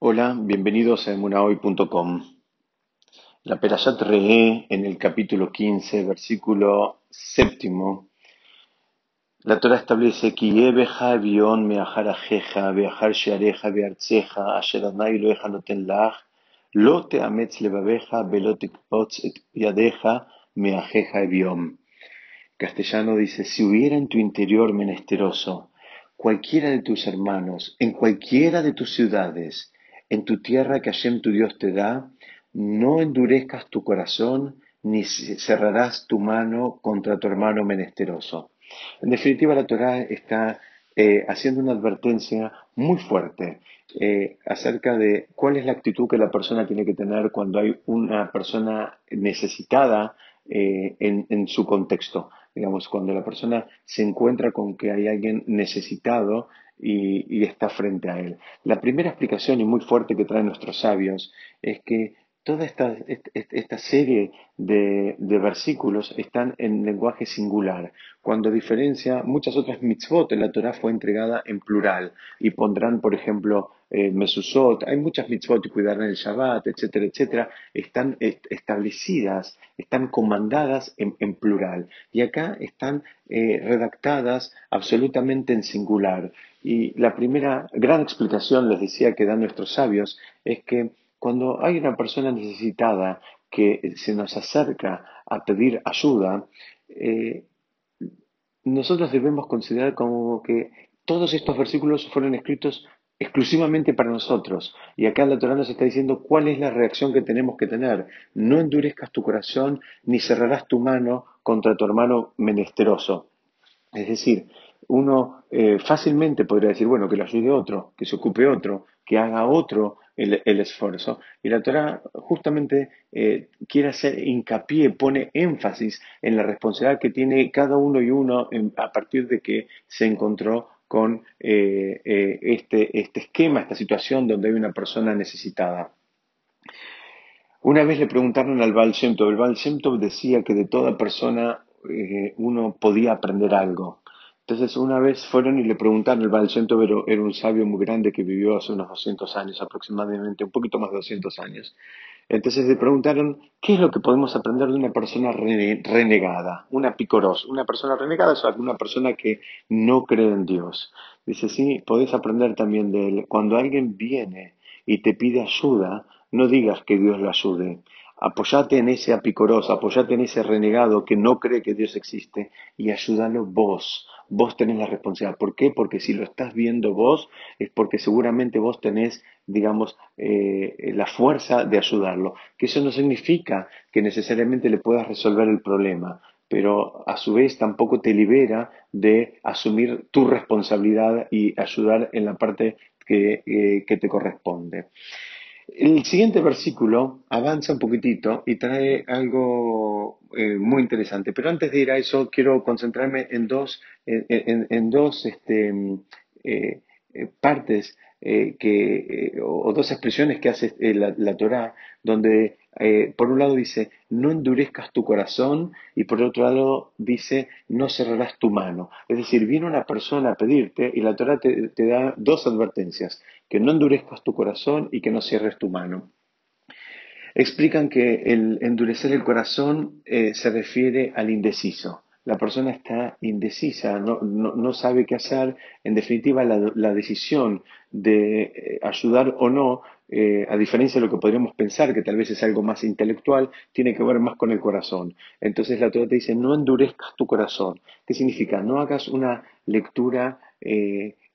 Hola, bienvenidos a emunahoy.com. La Perashat Re'e en el capítulo 15, versículo séptimo, la Torah establece lo teametz levabeja, velo tikpotz et yadeja, meajeja ebiom. Castellano dice, si hubiera en tu interior menesteroso, cualquiera de tus hermanos, en cualquiera de tus ciudades, en tu tierra que Hashem tu Dios te da, no endurezcas tu corazón ni cerrarás tu mano contra tu hermano menesteroso. En definitiva, la Torah está eh, haciendo una advertencia muy fuerte eh, acerca de cuál es la actitud que la persona tiene que tener cuando hay una persona necesitada eh, en, su contexto. Digamos, cuando la persona se encuentra con que hay alguien necesitado y, está frente a él. La primera explicación y muy fuerte que traen nuestros sabios es que toda esta, serie de, versículos están en lenguaje singular, cuando diferencia muchas otras mitzvot en la Torah fue entregada en plural y pondrán, por ejemplo, eh, mesusot, hay muchas mitzvot y cuidarán el Shabbat, etcétera, etcétera, están establecidas, están comandadas en, plural y acá están eh, redactadas absolutamente en singular. Y la primera gran explicación, les decía, que dan nuestros sabios, es que cuando hay una persona necesitada que se nos acerca a pedir ayuda, eh, nosotros debemos considerar como que todos estos versículos fueron escritos exclusivamente para nosotros. Y acá la Torah nos está diciendo cuál es la reacción que tenemos que tener. No endurezcas tu corazón ni cerrarás tu mano contra tu hermano menesteroso. Es decir, uno eh, fácilmente podría decir, bueno, que lo ayude otro, que se ocupe otro, que haga otro el, esfuerzo. Y la Torah justamente eh, quiere hacer hincapié, pone énfasis en la responsabilidad que tiene cada uno y uno a partir de que se encontró con eh, este, este, esquema, esta situación donde hay una persona necesitada. Una vez le preguntaron al Baal el Baal decía que de toda persona uno podía aprender algo. Entonces una vez fueron y le preguntaron, el pero era un sabio muy grande que vivió hace unos 200 años aproximadamente, un poquito más de 200 años. Entonces le preguntaron, ¿qué es lo que podemos aprender de una persona renegada, una picoros? Una persona renegada es una persona que no cree en Dios. Dice, sí, podés aprender también de él. Cuando alguien viene y te pide ayuda, no digas que Dios lo ayude. Apoyate en ese apicoros, apoyate en ese renegado que no cree que Dios existe y ayúdalo vos vos tenés la responsabilidad. ¿Por qué? Porque si lo estás viendo vos, es porque seguramente vos tenés, digamos, eh, la fuerza de ayudarlo. Que eso no significa que necesariamente le puedas resolver el problema, pero a su vez tampoco te libera de asumir tu responsabilidad y ayudar en la parte que, eh, que te corresponde. El siguiente versículo avanza un poquitito y trae algo eh, muy interesante, pero antes de ir a eso quiero concentrarme en dos, en, dos este, eh, eh, partes que, o dos expresiones que hace la, la Torah, donde por un lado dice, no endurezcas tu corazón y por otro lado dice, no cerrarás tu mano. Es decir, viene una persona a pedirte y la Torah te da dos advertencias que no endurezcas tu corazón y que no cierres tu mano. Explican que el endurecer el corazón eh, se refiere al indeciso. La persona está indecisa, no, sabe qué hacer. En definitiva, la, decisión de eh, ayudar o no, eh, a diferencia de lo que podríamos pensar, que tal vez es algo más intelectual, tiene que ver más con el corazón. Entonces la Torah te dice, no endurezcas tu corazón. ¿Qué significa? No hagas una lectura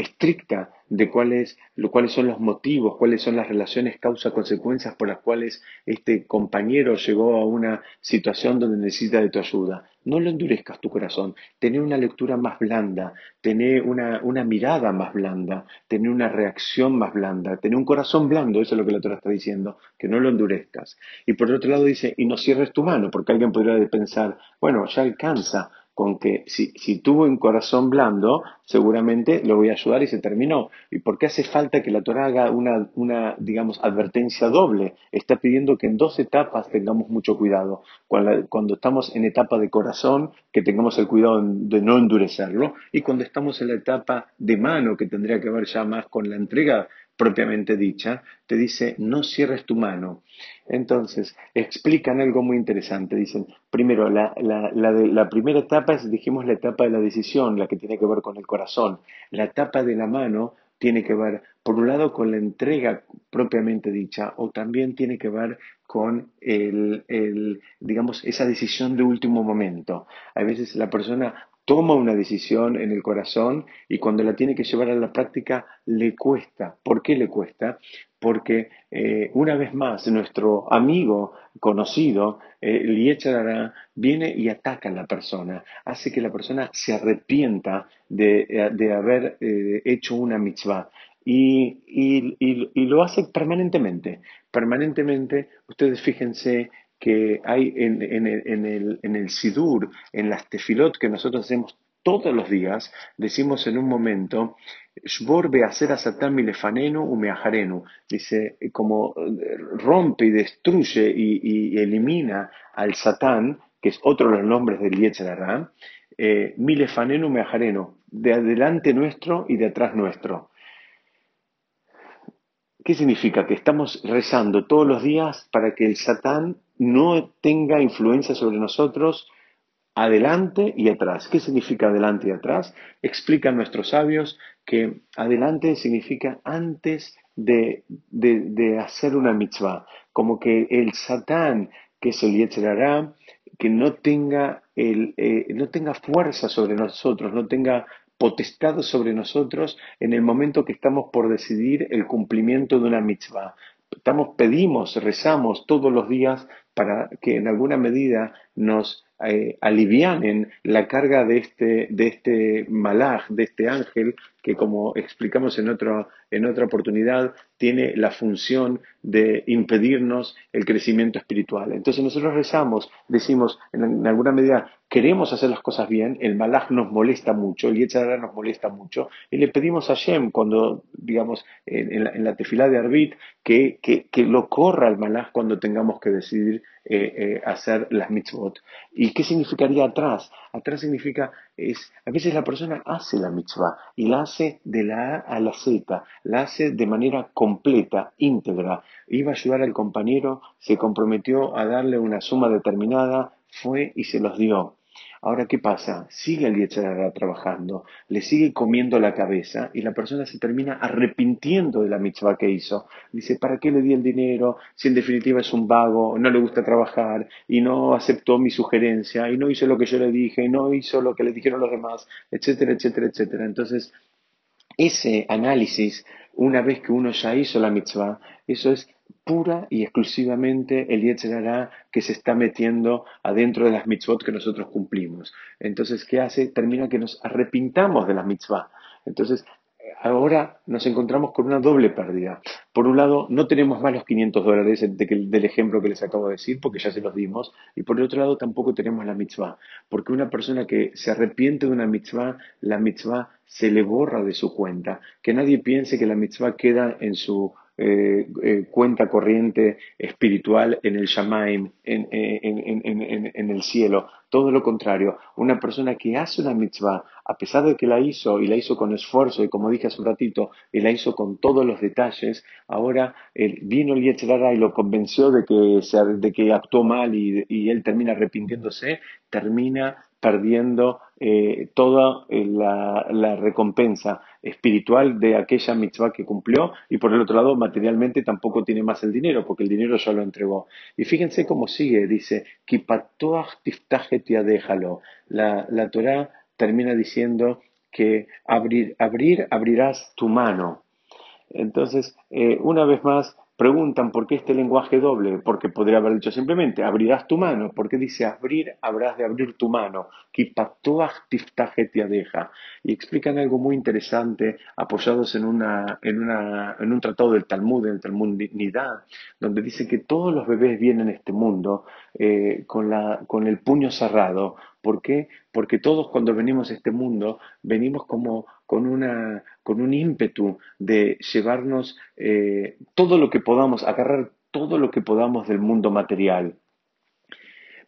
estricta de cuáles, cuáles son los motivos, cuáles son las relaciones causa-consecuencias por las cuales este compañero llegó a una situación donde necesita de tu ayuda. No lo endurezcas tu corazón, tener una lectura más blanda, tener una, una mirada más blanda, tener una reacción más blanda, tener un corazón blando, eso es lo que la Torah está diciendo, que no lo endurezcas. Y por otro lado dice, y no cierres tu mano, porque alguien podría pensar, bueno, ya alcanza, con que si, tuvo un corazón blando, seguramente lo voy a ayudar y se terminó. ¿Y por qué hace falta que la Torah haga una, digamos, advertencia doble? Está pidiendo que en dos etapas tengamos mucho cuidado. Cuando, cuando, estamos en etapa de corazón, que tengamos el cuidado de no endurecerlo, y cuando estamos en la etapa de mano, que tendría que ver ya más con la entrega propiamente dicha, te dice no cierres tu mano. Entonces, explican algo muy interesante. Dicen, primero, la, la, primera etapa es, dijimos, la etapa de la decisión, la que tiene que ver con el corazón. La etapa de la mano tiene que ver, por un lado, con la entrega propiamente dicha, o también tiene que ver con el, digamos, esa decisión de último momento. A veces la persona toma una decisión en el corazón y cuando la tiene que llevar a la práctica le cuesta. ¿Por qué le cuesta? Porque eh, una vez más nuestro amigo conocido, eh, viene y ataca a la persona, hace que la persona se arrepienta de, eh, haber eh, hecho una mitzvah. Y, y, lo hace permanentemente. Permanentemente, ustedes fíjense que hay en, el, en el Sidur, en las tefilot que nosotros hacemos todos los días, decimos en un momento, Shbor beacer a Satán milefanenu umeajarenu. Dice, como eh, rompe y destruye y, elimina al Satán, que es otro de los nombres del Yetzirah, eh, milefanenu umeajarenu, de adelante nuestro y de atrás nuestro. ¿Qué significa? Que estamos rezando todos los días para que el Satán no tenga influencia sobre nosotros adelante y atrás. ¿Qué significa adelante y atrás? Explican nuestros sabios que adelante significa antes de, hacer una mitzvah, como que el Satán, que es el que no tenga, el, eh, no tenga fuerza sobre nosotros, no tenga potestad sobre nosotros en el momento que estamos por decidir el cumplimiento de una mitzvah. Estamos, pedimos, rezamos todos los días para que en alguna medida nos eh, alivianen la carga de este, de este malaj, de este ángel, que como explicamos en, en otra oportunidad, tiene la función de impedirnos el crecimiento espiritual. Entonces nosotros rezamos, decimos, en, alguna medida, queremos hacer las cosas bien, el malaj nos molesta mucho, el Yetzirah nos molesta mucho, y le pedimos a Shem, cuando, digamos, en, la, tefilá de Arbit, que, que, que, lo corra el malaj cuando tengamos que decidir eh, eh, hacer las mitzvot. ¿Y qué significaría atrás? Atrás significa, es, a veces la persona hace la mitzvah y la hace de la A a la Z, la hace de manera completa, íntegra. Iba a ayudar al compañero, se comprometió a darle una suma determinada, fue y se los dio. Ahora, ¿qué pasa? Sigue el Yetzirah trabajando, le sigue comiendo la cabeza y la persona se termina arrepintiendo de la mitzvah que hizo. Dice, ¿para qué le di el dinero si en definitiva es un vago, no le gusta trabajar y no aceptó mi sugerencia y no hizo lo que yo le dije y no hizo lo que le dijeron los demás, etcétera, etcétera, etcétera? Entonces, ese análisis, una vez que uno ya hizo la mitzvah, eso es pura y exclusivamente el Yetzirah que se está metiendo adentro de las mitzvot que nosotros cumplimos. Entonces, ¿qué hace? Termina que nos arrepintamos de las mitzvah. Entonces, ahora nos encontramos con una doble pérdida. Por un lado, no tenemos más los 500 dólares del ejemplo que les acabo de decir, porque ya se los dimos, y por el otro lado tampoco tenemos la mitzvah, porque una persona que se arrepiente de una mitzvah, la mitzvah se le borra de su cuenta. Que nadie piense que la mitzvah queda en su eh, eh, cuenta corriente espiritual en el Shamaim, en, en, el cielo. Todo lo contrario, una persona que hace una mitzvah, a pesar de que la hizo y la hizo con esfuerzo y como dije hace un ratito, y la hizo con todos los detalles, ahora vino el Yetzirah y lo convenció de que, de que actuó mal y, y él termina arrepintiéndose, termina perdiendo eh, toda eh, la, recompensa espiritual de aquella mitzvah que cumplió y por el otro lado materialmente tampoco tiene más el dinero porque el dinero ya lo entregó. Y fíjense cómo sigue, dice, déjalo. La, la Torah termina diciendo que abrir, abrir, abrirás tu mano. Entonces, eh, una vez más, Preguntan por qué este lenguaje doble, porque podría haber dicho simplemente abrirás tu mano, porque dice abrir, habrás de abrir tu mano. Y explican algo muy interesante apoyados en, una, en, una, en un tratado del Talmud, en el Talmud Nidad, donde dice que todos los bebés vienen a este mundo eh, con, la, con el puño cerrado. ¿Por qué? Porque todos cuando venimos a este mundo venimos como con, una, con un ímpetu de llevarnos eh, todo lo que podamos, agarrar todo lo que podamos del mundo material.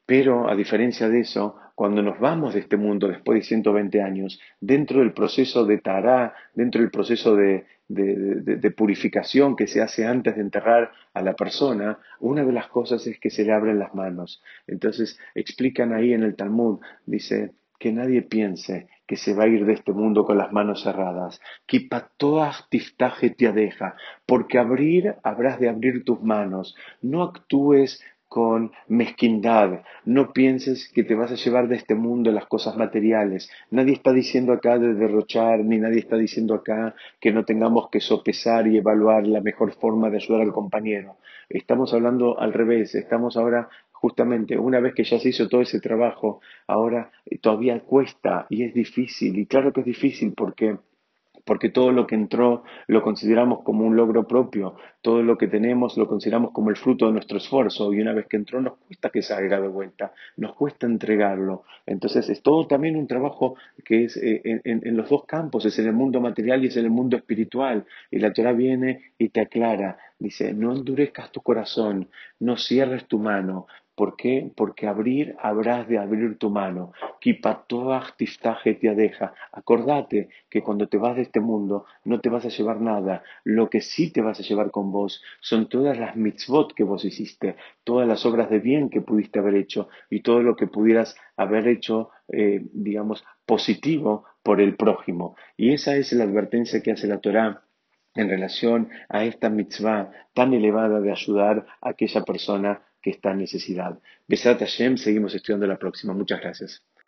Pero a diferencia de eso, cuando nos vamos de este mundo después de 120 años, dentro del proceso de Tará, dentro del proceso de, de, purificación que se hace antes de enterrar a la persona, una de las cosas es que se le abren las manos. Entonces explican ahí en el Talmud, dice, que nadie piense que se va a ir de este mundo con las manos cerradas. te deja, porque abrir habrás de abrir tus manos. No actúes con mezquindad. No pienses que te vas a llevar de este mundo las cosas materiales. Nadie está diciendo acá de derrochar, ni nadie está diciendo acá que no tengamos que sopesar y evaluar la mejor forma de ayudar al compañero. Estamos hablando al revés. Estamos ahora justamente una vez que ya se hizo todo ese trabajo, ahora todavía cuesta y es difícil. Y claro que es difícil porque porque todo lo que entró lo consideramos como un logro propio, todo lo que tenemos lo consideramos como el fruto de nuestro esfuerzo y una vez que entró nos cuesta que salga de vuelta, nos cuesta entregarlo. Entonces es todo también un trabajo que es eh, en, los dos campos, es en el mundo material y es en el mundo espiritual. Y la Torah viene y te aclara, dice, no endurezcas tu corazón, no cierres tu mano, ¿Por qué? Porque abrir habrás de abrir tu mano. deja. Acordate que cuando te vas de este mundo no te vas a llevar nada. Lo que sí te vas a llevar con vos son todas las mitzvot que vos hiciste, todas las obras de bien que pudiste haber hecho y todo lo que pudieras haber hecho, eh, digamos, positivo por el prójimo. Y esa es la advertencia que hace la Torá en relación a esta mitzvah tan elevada de ayudar a aquella persona que está en necesidad. Besat Hashem, seguimos estudiando la próxima. Muchas gracias.